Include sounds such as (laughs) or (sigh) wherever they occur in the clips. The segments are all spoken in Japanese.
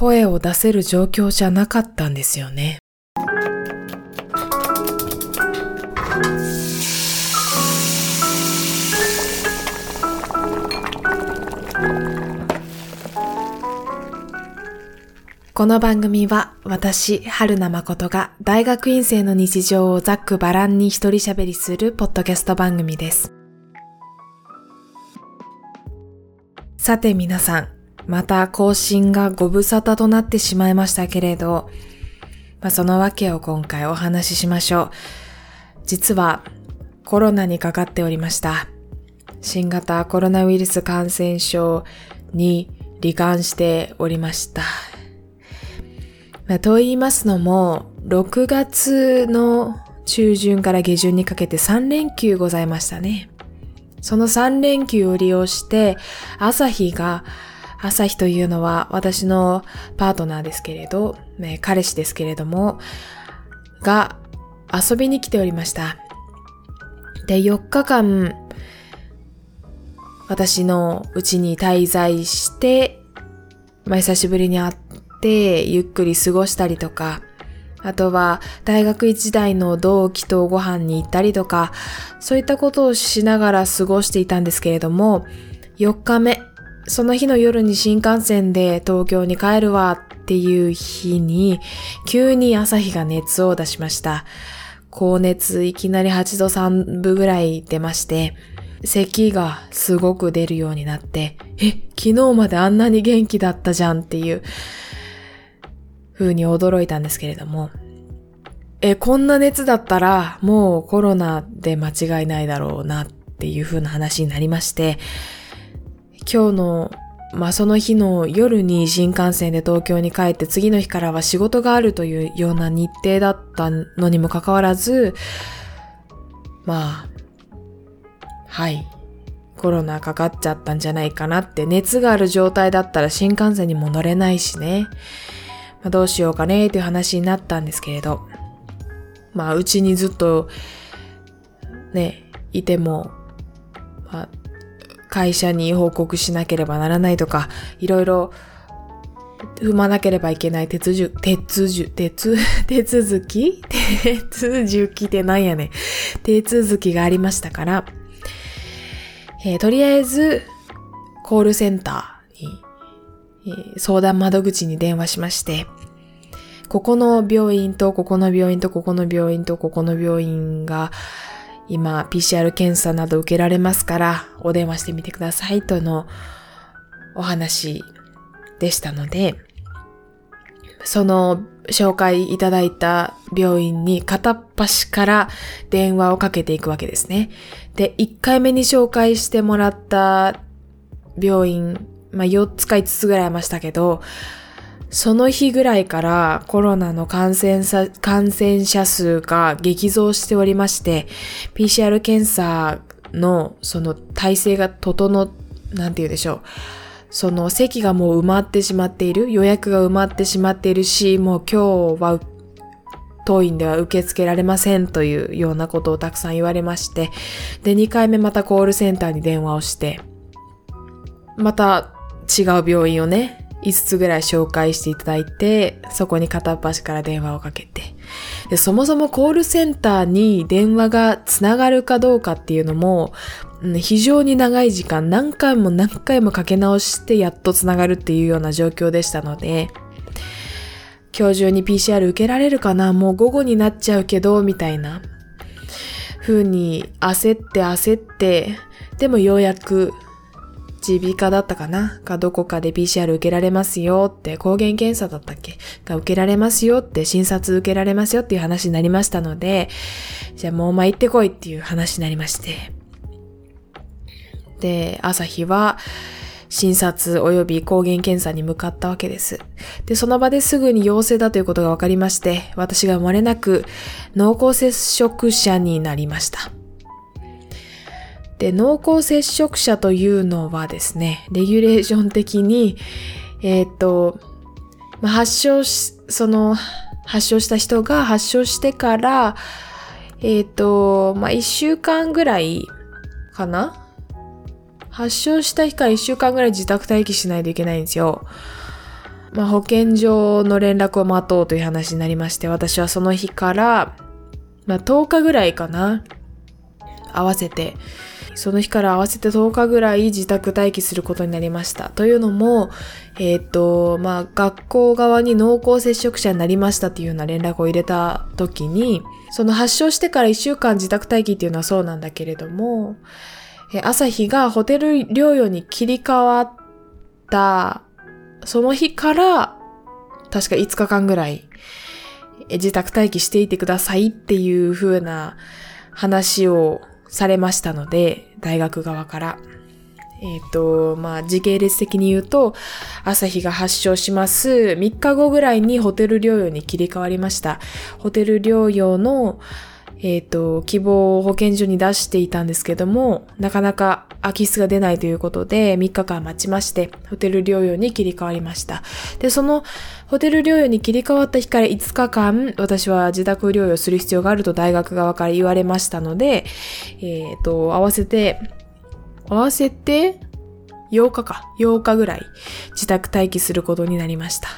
声を出せる状況じゃなかったんですよね。この番組は私、春名誠が大学院生の日常をざっくばらんに一人喋りするポッドキャスト番組です。さて皆さん、また更新がご無沙汰となってしまいましたけれど、まあ、そのわけを今回お話ししましょう。実はコロナにかかっておりました。新型コロナウイルス感染症に罹患しておりました。まあ、と言いますのも、6月の中旬から下旬にかけて3連休ございましたね。その3連休を利用して、朝日が、朝日というのは私のパートナーですけれど、ね、彼氏ですけれども、が遊びに来ておりました。で、4日間、私のうちに滞在して、まあ、久しぶりに会ってゆっくり過ごしたりとか、あとは大学一代の同期とご飯に行ったりとか、そういったことをしながら過ごしていたんですけれども、4日目、その日の夜に新幹線で東京に帰るわっていう日に、急に朝日が熱を出しました。高熱いきなり8度3分ぐらい出まして、咳がすごく出るようになって、え、昨日まであんなに元気だったじゃんっていう、風に驚いたんですけれども、え、こんな熱だったらもうコロナで間違いないだろうなっていう風な話になりまして、今日の、まあ、その日の夜に新幹線で東京に帰って次の日からは仕事があるというような日程だったのにもかかわらず、まあ、はい。コロナかかっちゃったんじゃないかなって熱がある状態だったら新幹線にも乗れないしね。まあ、どうしようかねっていう話になったんですけれど、まあ、うちにずっと、ね、いても、まあ、会社に報告しなければならないとか、いろいろ踏まなければいけない手続 (laughs) き、手続手手続き？手続きってなんやねん。手続きがありましたから、えー、とりあえず、コールセンター、相談窓口に電話しまして、ここの病院とここの病院とここの病院とここの病院が今 PCR 検査など受けられますからお電話してみてくださいとのお話でしたので、その紹介いただいた病院に片っ端から電話をかけていくわけですね。で、1回目に紹介してもらった病院まあ、4つか5つぐらいありましたけど、その日ぐらいからコロナの感染者感染者数が激増しておりまして、PCR 検査のその体制が整、なんて言うでしょう。その席がもう埋まってしまっている、予約が埋まってしまっているし、もう今日は当院では受け付けられませんというようなことをたくさん言われまして、で、2回目またコールセンターに電話をして、また違う病院をね、5つぐらい紹介していただいて、そこに片っ端から電話をかけて。でそもそもコールセンターに電話がつながるかどうかっていうのも、非常に長い時間、何回も何回もかけ直してやっとつながるっていうような状況でしたので、今日中に PCR 受けられるかな？もう午後になっちゃうけど、みたいな風に焦って焦って、でもようやく耳鼻科だったかな？かどこかで PCR 受けられますよって、抗原検査だったっけ？が受けられますよって、診察受けられますよっていう話になりましたので、じゃあもうお前行ってこいっていう話になりまして。で、朝日は、診察及び抗原検査に向かったわけです。で、その場ですぐに陽性だということが分かりまして、私が生まれなく濃厚接触者になりました。で、濃厚接触者というのはですね、レギュレーション的に、えっ、と、まあ、発症し、その、発症した人が発症してから、えっ、ー、と、まあ、一週間ぐらいかな？発症した日から一週間ぐらい自宅待機しないといけないんですよ。まあ、保健所の連絡を待とうという話になりまして、私はその日から、まあ、10日ぐらいかな、合わせて、その日から合わせて10日ぐらい自宅待機することになりました。というのも、えっ、と、まあ、学校側に濃厚接触者になりましたっていうような連絡を入れた時に、その発症してから1週間自宅待機っていうのはそうなんだけれども、朝日がホテル療養に切り替わったその日から、確か5日間ぐらい、自宅待機していてくださいっていう風な話をされましたので、大学側から。えっ、ー、と、まあ、時系列的に言うと、朝日が発症します。3日後ぐらいにホテル療養に切り替わりました。ホテル療養の、えっ、ー、と、希望を保健所に出していたんですけども、なかなか空き室が出ないということで、3日間待ちまして、ホテル療養に切り替わりました。で、そのホテル療養に切り替わった日から5日間、私は自宅療養する必要があると大学側から言われましたので、えっ、ー、と、合わせて、合わせて、8日か、8日ぐらい自宅待機することになりました。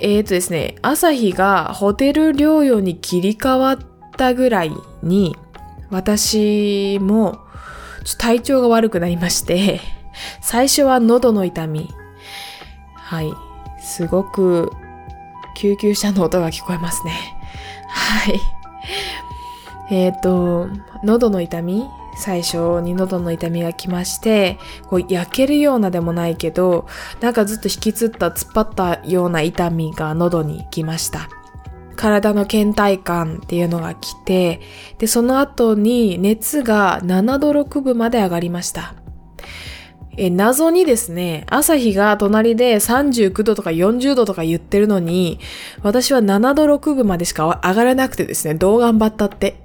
えっ、ー、とですね、朝日がホテル療養に切り替わっったぐらいに、私も体調が悪くなりまして、最初は喉の痛み。はい。すごく救急車の音が聞こえますね。はい。えっ、ー、と、喉の痛み最初に喉の痛みが来まして、こう焼けるようなでもないけど、なんかずっと引きつった突っ張ったような痛みが喉に来ました。体の倦怠感っていうのが来て、で、その後に熱が7度6分まで上がりました。え、謎にですね、朝日が隣で39度とか40度とか言ってるのに、私は7度6分までしか上がらなくてですね、どう頑張ったって。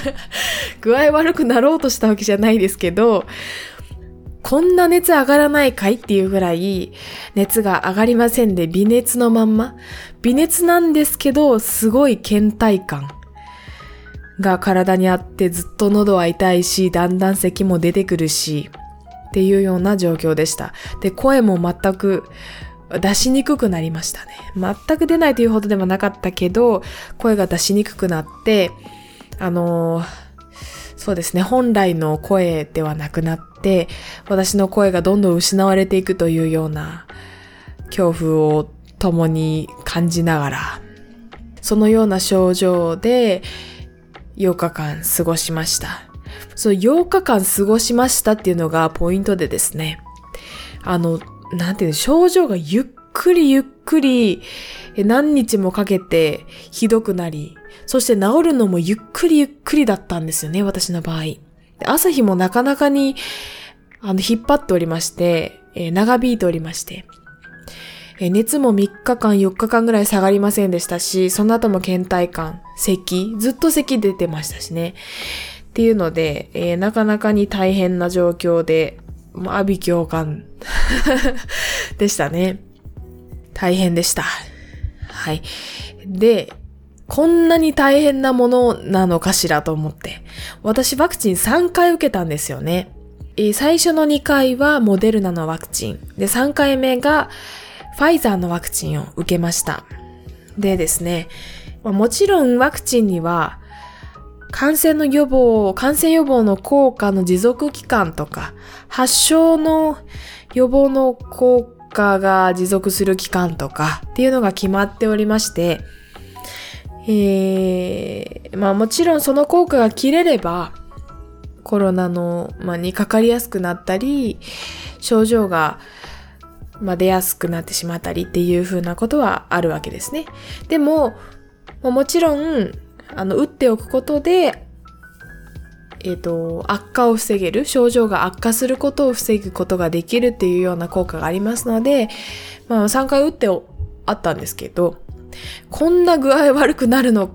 (laughs) 具合悪くなろうとしたわけじゃないですけど、こんな熱上がらないかいっていうぐらい熱が上がりませんで、微熱のまんま。微熱なんですけど、すごい倦怠感が体にあってずっと喉は痛いし、だんだん咳も出てくるし、っていうような状況でした。で、声も全く出しにくくなりましたね。全く出ないというほどでもなかったけど、声が出しにくくなって、あのーそうですね、本来の声ではなくなって、私の声がどんどん失われていくというような恐怖を共に感じながら、そのような症状で8日間過ごしました。その8日間過ごしましたっていうのがポイントでですね、あの、なんていうの、症状がゆっくりゆっくり何日もかけてひどくなり、そして治るのもゆっくりゆっくりだったんですよね、私の場合。朝日もなかなかに、あの、引っ張っておりまして、えー、長引いておりまして、え、熱も3日間、4日間ぐらい下がりませんでしたし、その後も倦怠感、咳、ずっと咳出てましたしね。っていうので、えー、なかなかに大変な状況で、まあ、阿鼻共感 (laughs) でしたね。大変でした。はい。で、こんなに大変なものなのかしらと思って。私ワクチン3回受けたんですよね。最初の2回はモデルナのワクチン。で、3回目がファイザーのワクチンを受けました。でですね、もちろんワクチンには感染の予防、感染予防の効果の持続期間とか、発症の予防の効果が持続する期間とかっていうのが決まっておりまして、えー、まあもちろんその効果が切れれば、コロナの、まあ、にかかりやすくなったり、症状が、まあ、出やすくなってしまったりっていう風なことはあるわけですね。でも、もちろん、あの、打っておくことで、えっ、ー、と、悪化を防げる、症状が悪化することを防ぐことができるっていうような効果がありますので、まあ3回打ってあったんですけど、こんな具合悪くなるの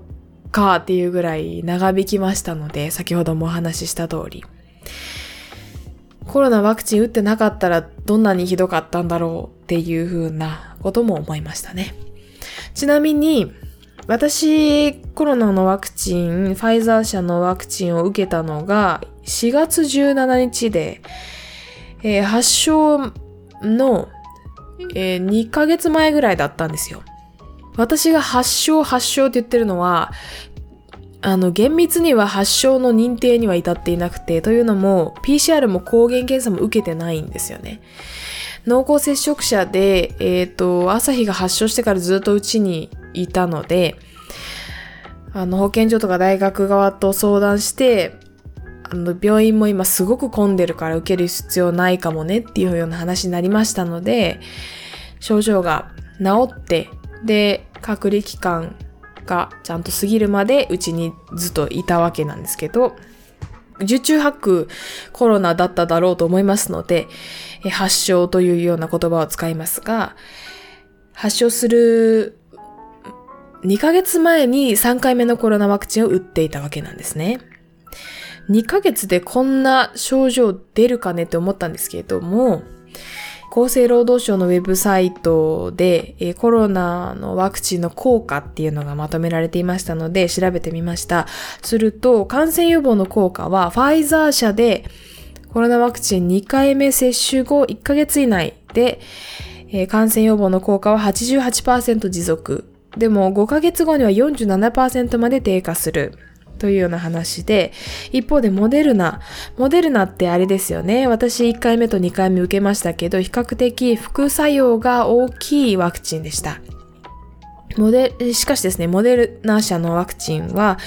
かっていうぐらい長引きましたので、先ほどもお話しした通り。コロナワクチン打ってなかったらどんなにひどかったんだろうっていう風なことも思いましたね。ちなみに、私、コロナのワクチン、ファイザー社のワクチンを受けたのが4月17日で、えー、発症のえー、2ヶ月前ぐらいだったんですよ。私が発症発症って言ってるのは、あの、厳密には発症の認定には至っていなくて、というのも、PCR も抗原検査も受けてないんですよね。濃厚接触者で、えっ、ー、と、朝日が発症してからずっとうちにいたので、あの、保健所とか大学側と相談して、あの、病院も今すごく混んでるから受ける必要ないかもねっていうような話になりましたので、症状が治って、で、隔離期間がちゃんと過ぎるまでうちにずっといたわけなんですけど、受注吐くコロナだっただろうと思いますので、発症というような言葉を使いますが、発症する2ヶ月前に3回目のコロナワクチンを打っていたわけなんですね。2ヶ月でこんな症状出るかねって思ったんですけれども、厚生労働省のウェブサイトで、えコロナのワクチンの効果っていうのがまとめられていましたので調べてみました。すると、感染予防の効果はファイザー社でコロナワクチン2回目接種後1ヶ月以内で、え感染予防の効果は88%持続。でも5ヶ月後には47%まで低下する。というような話で、一方でモデルナ。モデルナってあれですよね。私1回目と2回目受けましたけど、比較的副作用が大きいワクチンでした。モデルしかしですね、モデルナ社のワクチンは、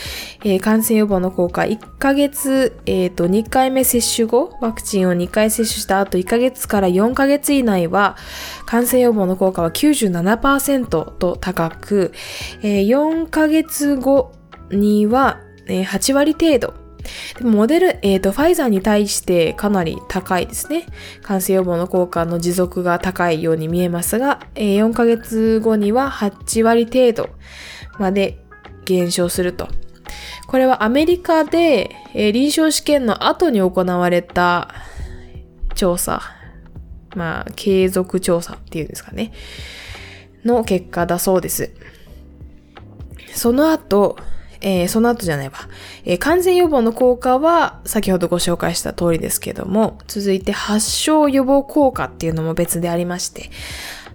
えー、感染予防の効果、1ヶ月、えっ、ー、と、2回目接種後、ワクチンを2回接種した後、1ヶ月から4ヶ月以内は、感染予防の効果は97%と高く、えー、4ヶ月後には、えー、8割程度。でモデル、えっ、ー、と、ファイザーに対してかなり高いですね。感染予防の効果の持続が高いように見えますが、えー、4ヶ月後には8割程度まで減少すると。これはアメリカで、えー、臨床試験の後に行われた調査。まあ、継続調査っていうんですかね。の結果だそうです。その後、えー、その後じゃないわ。えー、感染予防の効果は先ほどご紹介した通りですけども、続いて発症予防効果っていうのも別でありまして、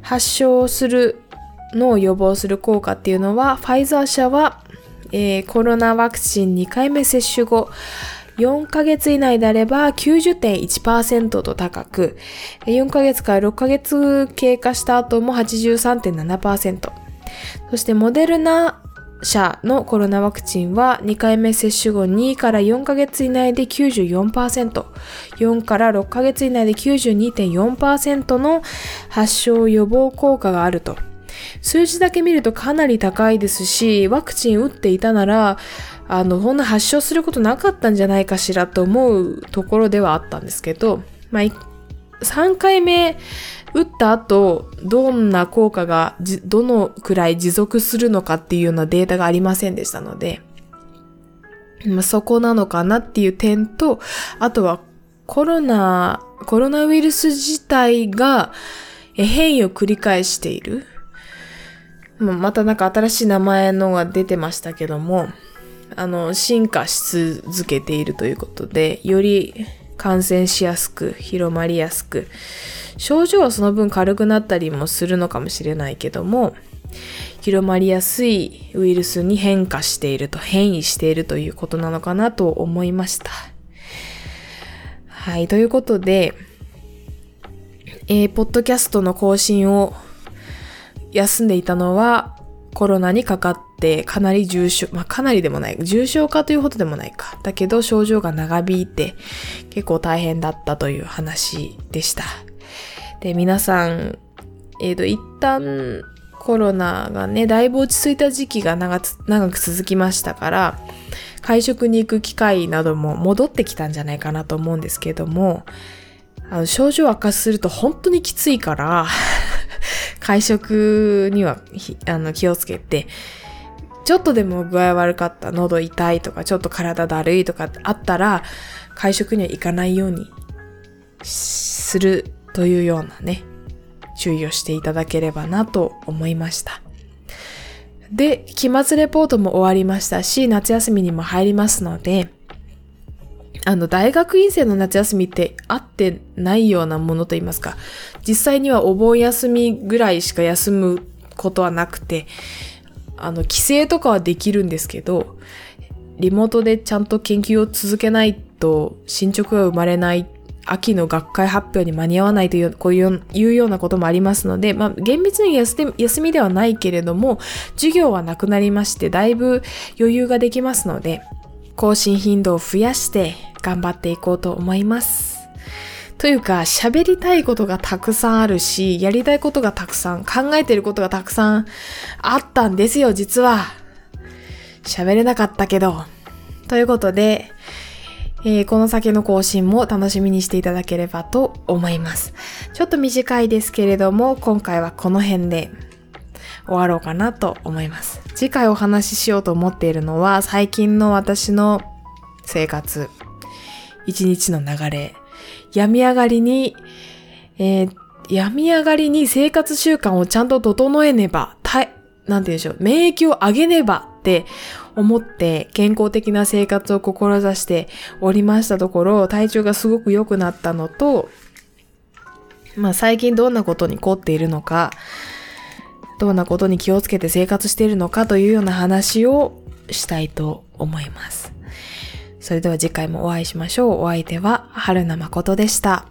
発症するのを予防する効果っていうのは、ファイザー社は、えー、コロナワクチン2回目接種後、4ヶ月以内であれば90.1%と高く、4ヶ月から6ヶ月経過した後も83.7%。そしてモデルナ社のコロナワクチンは2回目接種後2から4ヶ月以内で94%、4から6ヶ月以内で92.4%の発症予防効果があると。数字だけ見るとかなり高いですし、ワクチン打っていたなら、あの、こんな発症することなかったんじゃないかしらと思うところではあったんですけど、まあ、3回目打った後、どんな効果がどのくらい持続するのかっていうようなデータがありませんでしたので、ま、そこなのかなっていう点と、あとはコロナ、コロナウイルス自体が変異を繰り返している。またなんか新しい名前のが出てましたけども、あの、進化し続けているということで、より感染しやすく、広まりやすく、症状はその分軽くなったりもするのかもしれないけども、広まりやすいウイルスに変化していると、変異しているということなのかなと思いました。はい、ということで、えー、ポッドキャストの更新を休んでいたのは、コロナにかかってかなり重症、まあかなりでもない、重症化というほどでもないか。だけど症状が長引いて結構大変だったという話でした。で、皆さん、えっ、ー、と、一旦コロナがね、だいぶ落ち着いた時期が長長く続きましたから、会食に行く機会なども戻ってきたんじゃないかなと思うんですけども、あの症状悪化すると本当にきついから会食にはあの気をつけて、ちょっとでも具合悪かった、喉痛いとか、ちょっと体だるいとかあったら、会食には行かないようにするというようなね、注意をしていただければなと思いました。で、期末レポートも終わりましたし、夏休みにも入りますので、あの、大学院生の夏休みって合ってないようなものと言いますか、実際にはお盆休みぐらいしか休むことはなくて、あの、帰省とかはできるんですけど、リモートでちゃんと研究を続けないと進捗が生まれない秋の学会発表に間に合わないという、こういういうようなこともありますので、まあ、厳密に休みではないけれども、授業はなくなりまして、だいぶ余裕ができますので、更新頻度を増やして頑張っていこうと思います。というか、喋りたいことがたくさんあるし、やりたいことがたくさん、考えてることがたくさんあったんですよ、実は。喋れなかったけど。ということで、えー、この先の更新も楽しみにしていただければと思います。ちょっと短いですけれども、今回はこの辺で終わろうかなと思います。次回お話ししようと思っているのは、最近の私の生活、一日の流れ、病み上がりに、えー、病み上がりに生活習慣をちゃんと整えねば、た、なんて言うんでしょう、免疫を上げねばって思って健康的な生活を志しておりましたところ、体調がすごく良くなったのと、まあ最近どんなことに凝っているのか、どんなことに気をつけて生活しているのかというような話をしたいと思います。それでは次回もお会いしましょう。お相手は春名誠でした。